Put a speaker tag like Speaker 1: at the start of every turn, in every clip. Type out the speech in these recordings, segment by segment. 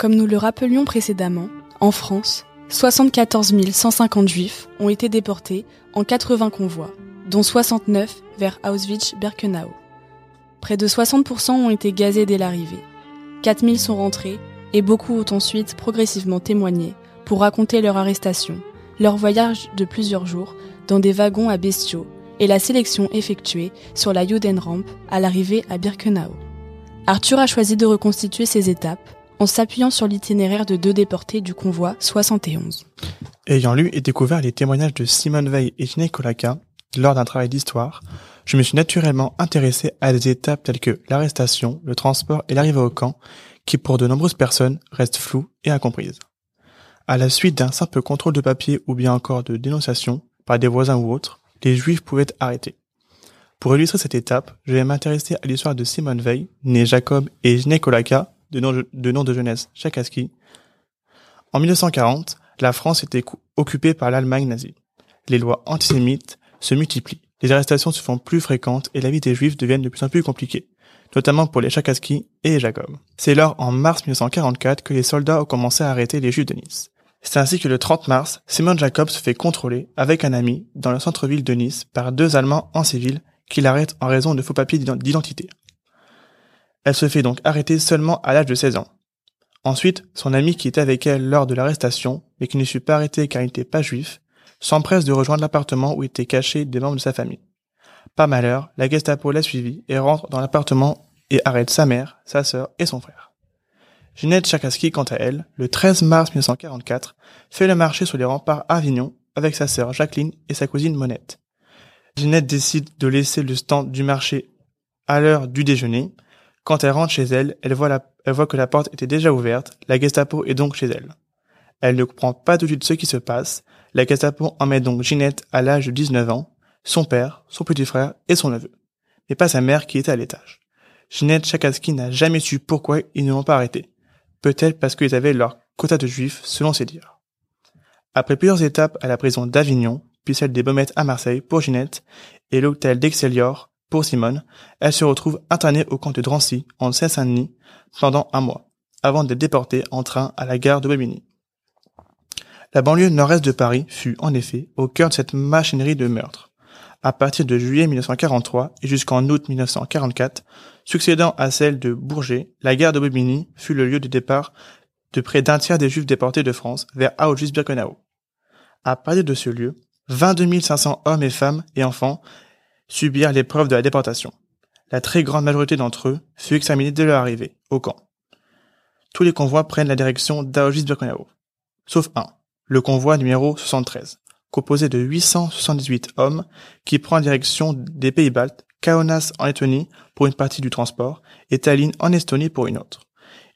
Speaker 1: Comme nous le rappelions précédemment, en France, 74 150 juifs ont été déportés en 80 convois, dont 69 vers Auschwitz-Birkenau. Près de 60% ont été gazés dès l'arrivée. 4000 sont rentrés et beaucoup ont ensuite progressivement témoigné pour raconter leur arrestation, leur voyage de plusieurs jours dans des wagons à bestiaux et la sélection effectuée sur la Judenramp à l'arrivée à Birkenau. Arthur a choisi de reconstituer ces étapes en s'appuyant sur l'itinéraire de deux déportés du convoi 71.
Speaker 2: Ayant lu et découvert les témoignages de Simone Veil et Ginette Kolaka lors d'un travail d'histoire, je me suis naturellement intéressé à des étapes telles que l'arrestation, le transport et l'arrivée au camp, qui pour de nombreuses personnes restent floues et incomprises. À la suite d'un simple contrôle de papier ou bien encore de dénonciation par des voisins ou autres, les juifs pouvaient être arrêtés. Pour illustrer cette étape, je vais m'intéresser à l'histoire de Simone Veil, né Jacob et Ginette Kolaka, de nom de, jeunesse Chakaski. En 1940, la France était occupée par l'Allemagne nazie. Les lois antisémites se multiplient, les arrestations se font plus fréquentes et la vie des Juifs devient de plus en plus compliquée, notamment pour les Chakaski et Jacob. C'est lors en mars 1944 que les soldats ont commencé à arrêter les Juifs de Nice. C'est ainsi que le 30 mars, Simon Jacob se fait contrôler avec un ami dans le centre-ville de Nice par deux Allemands en civil qui l'arrêtent en raison de faux papiers d'identité. Elle se fait donc arrêter seulement à l'âge de 16 ans. Ensuite, son ami qui était avec elle lors de l'arrestation, mais qui ne fut pas arrêté car il n'était pas juif, s'empresse de rejoindre l'appartement où étaient cachés des membres de sa famille. Par malheur, la Gestapo l'a suivi et rentre dans l'appartement et arrête sa mère, sa sœur et son frère. Ginette Chakaski, quant à elle, le 13 mars 1944, fait le marché sur les remparts Avignon avec sa sœur Jacqueline et sa cousine Monette. Ginette décide de laisser le stand du marché à l'heure du déjeuner quand elle rentre chez elle, elle voit, voit que la porte était déjà ouverte, la Gestapo est donc chez elle. Elle ne comprend pas tout de suite ce qui se passe, la Gestapo emmène donc Ginette à l'âge de 19 ans, son père, son petit frère et son neveu, mais pas sa mère qui était à l'étage. Ginette Chakaski n'a jamais su pourquoi ils ne l'ont pas arrêté. Peut-être parce qu'ils avaient leur quota de juifs, selon ses dires. Après plusieurs étapes à la prison d'Avignon, puis celle des Baumettes à Marseille pour Ginette, et l'hôtel d'Excelior pour Simone, elle se retrouve internée au camp de Drancy, en Seine-Saint-Denis, pendant un mois, avant d'être déportée en train à la gare de Bobigny. La banlieue nord-est de Paris fut, en effet, au cœur de cette machinerie de meurtre. À partir de juillet 1943 et jusqu'en août 1944, succédant à celle de Bourget, la gare de Bobigny fut le lieu de départ de près d'un tiers des juifs déportés de France vers Auschwitz-Birkenau. À partir de ce lieu, 22 500 hommes et femmes et enfants subirent l'épreuve de la déportation. La très grande majorité d'entre eux fut examinée dès leur arrivée, au camp. Tous les convois prennent la direction d'Auschwitz-Birkenau. Sauf un, le convoi numéro 73, composé de 878 hommes qui prend la direction des Pays-Baltes, Kaunas en Lettonie pour une partie du transport et Tallinn en Estonie pour une autre.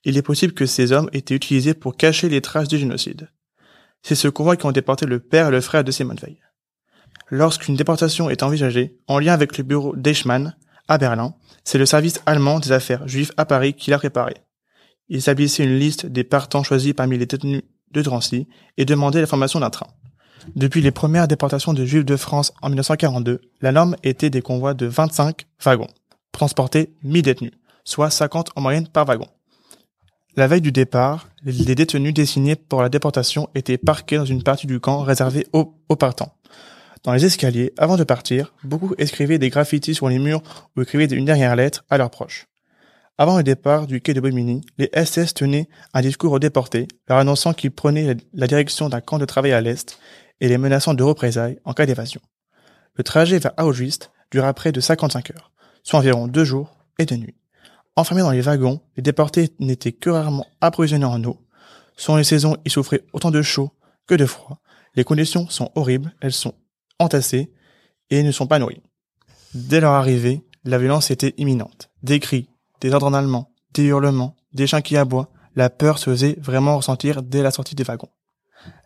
Speaker 2: Il est possible que ces hommes aient été utilisés pour cacher les traces du génocide. C'est ce convoi qui ont déporté le père et le frère de Simon Veil lorsqu'une déportation est envisagée, en lien avec le bureau d'Eichmann, à Berlin, c'est le service allemand des affaires juives à Paris qui l'a préparé. Il établissait une liste des partants choisis parmi les détenus de Drancy et demandait la formation d'un train. Depuis les premières déportations de juifs de France en 1942, la norme était des convois de 25 wagons, transportés 1000 détenus, soit 50 en moyenne par wagon. La veille du départ, les détenus désignés pour la déportation étaient parqués dans une partie du camp réservée aux, aux partants. Dans les escaliers, avant de partir, beaucoup écrivaient des graffitis sur les murs ou écrivaient une dernière lettre à leurs proches. Avant le départ du quai de Bobigny, les SS tenaient un discours aux déportés, leur annonçant qu'ils prenaient la direction d'un camp de travail à l'Est et les menaçant de représailles en cas d'évasion. Le trajet vers Auschwitz dura près de 55 heures, soit environ deux jours et deux nuits. Enfermés dans les wagons, les déportés n'étaient que rarement approvisionnés en eau. Selon les saisons, ils souffraient autant de chaud que de froid. Les conditions sont horribles, elles sont et ne sont pas nourris. Dès leur arrivée, la violence était imminente. Des cris, des ordres en allemand, des hurlements, des chiens qui aboient, la peur se faisait vraiment ressentir dès la sortie des wagons.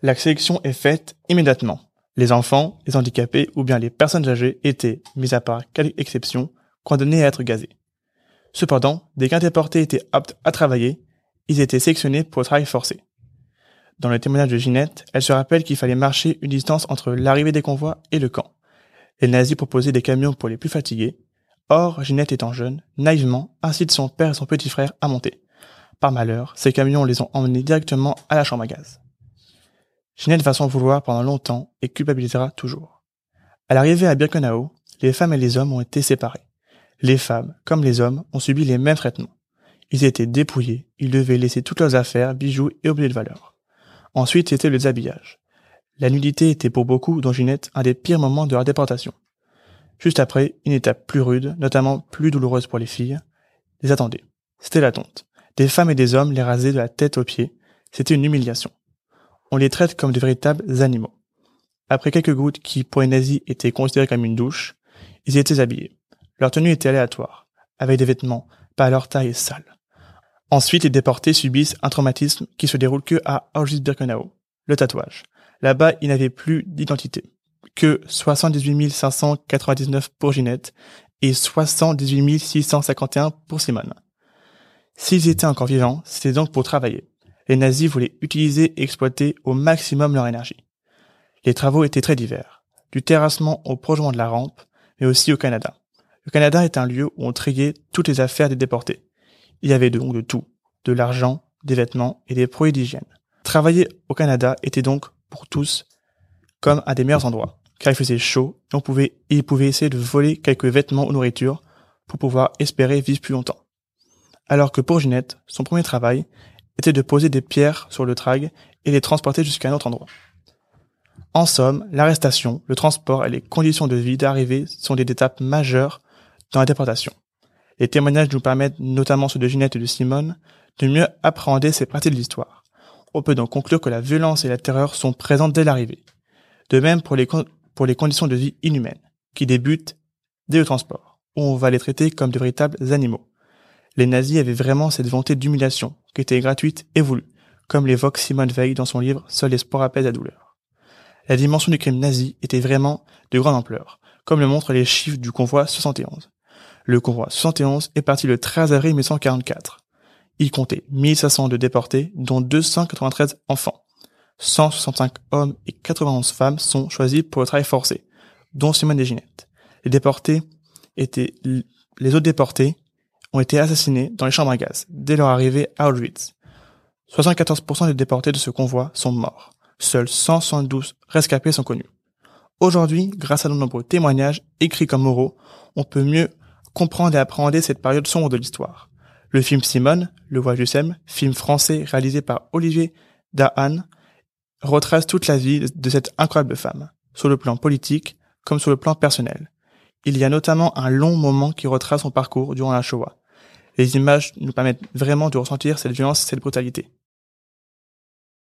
Speaker 2: La sélection est faite immédiatement. Les enfants, les handicapés ou bien les personnes âgées étaient, mis à part quelques exceptions, condamnés à être gazés. Cependant, dès qu'un déporté était apte à travailler, ils étaient sélectionnés pour le travail forcé. Dans le témoignage de Ginette, elle se rappelle qu'il fallait marcher une distance entre l'arrivée des convois et le camp. Les nazis proposaient des camions pour les plus fatigués. Or, Ginette étant jeune, naïvement, incite son père et son petit frère à monter. Par malheur, ces camions les ont emmenés directement à la chambre à gaz. Ginette va s'en vouloir pendant longtemps et culpabilisera toujours. À l'arrivée à Birkenau, les femmes et les hommes ont été séparés. Les femmes, comme les hommes, ont subi les mêmes traitements. Ils étaient dépouillés, ils devaient laisser toutes leurs affaires, bijoux et objets de valeur. Ensuite, c'était le déshabillage. La nudité était pour beaucoup, dont Ginette, un des pires moments de leur déportation. Juste après, une étape plus rude, notamment plus douloureuse pour les filles, les attendait. C'était la tonte. Des femmes et des hommes les rasaient de la tête aux pieds. C'était une humiliation. On les traite comme de véritables animaux. Après quelques gouttes qui, pour les nazis, étaient considérées comme une douche, ils étaient habillés. Leur tenue était aléatoire, avec des vêtements, pas à leur taille sale. Ensuite, les déportés subissent un traumatisme qui se déroule que à Auschwitz-Birkenau, le tatouage. Là-bas, ils n'avaient plus d'identité, que 78 599 pour Ginette et 78 651 pour Simone. S'ils étaient encore vivants, c'était donc pour travailler. Les nazis voulaient utiliser et exploiter au maximum leur énergie. Les travaux étaient très divers, du terrassement au prolongement de la rampe, mais aussi au Canada. Le Canada est un lieu où on triait toutes les affaires des déportés. Il y avait donc de tout, de l'argent, des vêtements et des produits d'hygiène. Travailler au Canada était donc, pour tous, comme un des meilleurs endroits, car il faisait chaud et on pouvait, essayer de voler quelques vêtements ou nourriture pour pouvoir espérer vivre plus longtemps. Alors que pour Ginette, son premier travail était de poser des pierres sur le trag et les transporter jusqu'à un autre endroit. En somme, l'arrestation, le transport et les conditions de vie d'arrivée sont des étapes majeures dans la déportation. Les témoignages nous permettent, notamment ceux de Ginette et de Simone, de mieux appréhender ces parties de l'histoire. On peut donc conclure que la violence et la terreur sont présentes dès l'arrivée. De même pour les, conditions de vie inhumaines, qui débutent dès le transport, où on va les traiter comme de véritables animaux. Les nazis avaient vraiment cette volonté d'humiliation, qui était gratuite et voulue, comme l'évoque Simone Veil dans son livre Seul l'espoir apaise la douleur. La dimension du crime nazi était vraiment de grande ampleur, comme le montrent les chiffres du convoi 71. Le convoi 71 est parti le 13 avril 1944. Il comptait 1500 de déportés, dont 293 enfants. 165 hommes et 91 femmes sont choisis pour le travail forcé, dont Simone et Ginette. Les déportés étaient, les autres déportés ont été assassinés dans les chambres à gaz dès leur arrivée à Auschwitz. 74% des déportés de ce convoi sont morts. Seuls 172 rescapés sont connus. Aujourd'hui, grâce à de nombreux témoignages, écrits comme oraux, on peut mieux comprendre et appréhender cette période sombre de l'histoire. Le film Simone, Le Voyage du Sem, film français réalisé par Olivier Dahan, retrace toute la vie de cette incroyable femme, sur le plan politique comme sur le plan personnel. Il y a notamment un long moment qui retrace son parcours durant la Shoah. Les images nous permettent vraiment de ressentir cette violence et cette brutalité.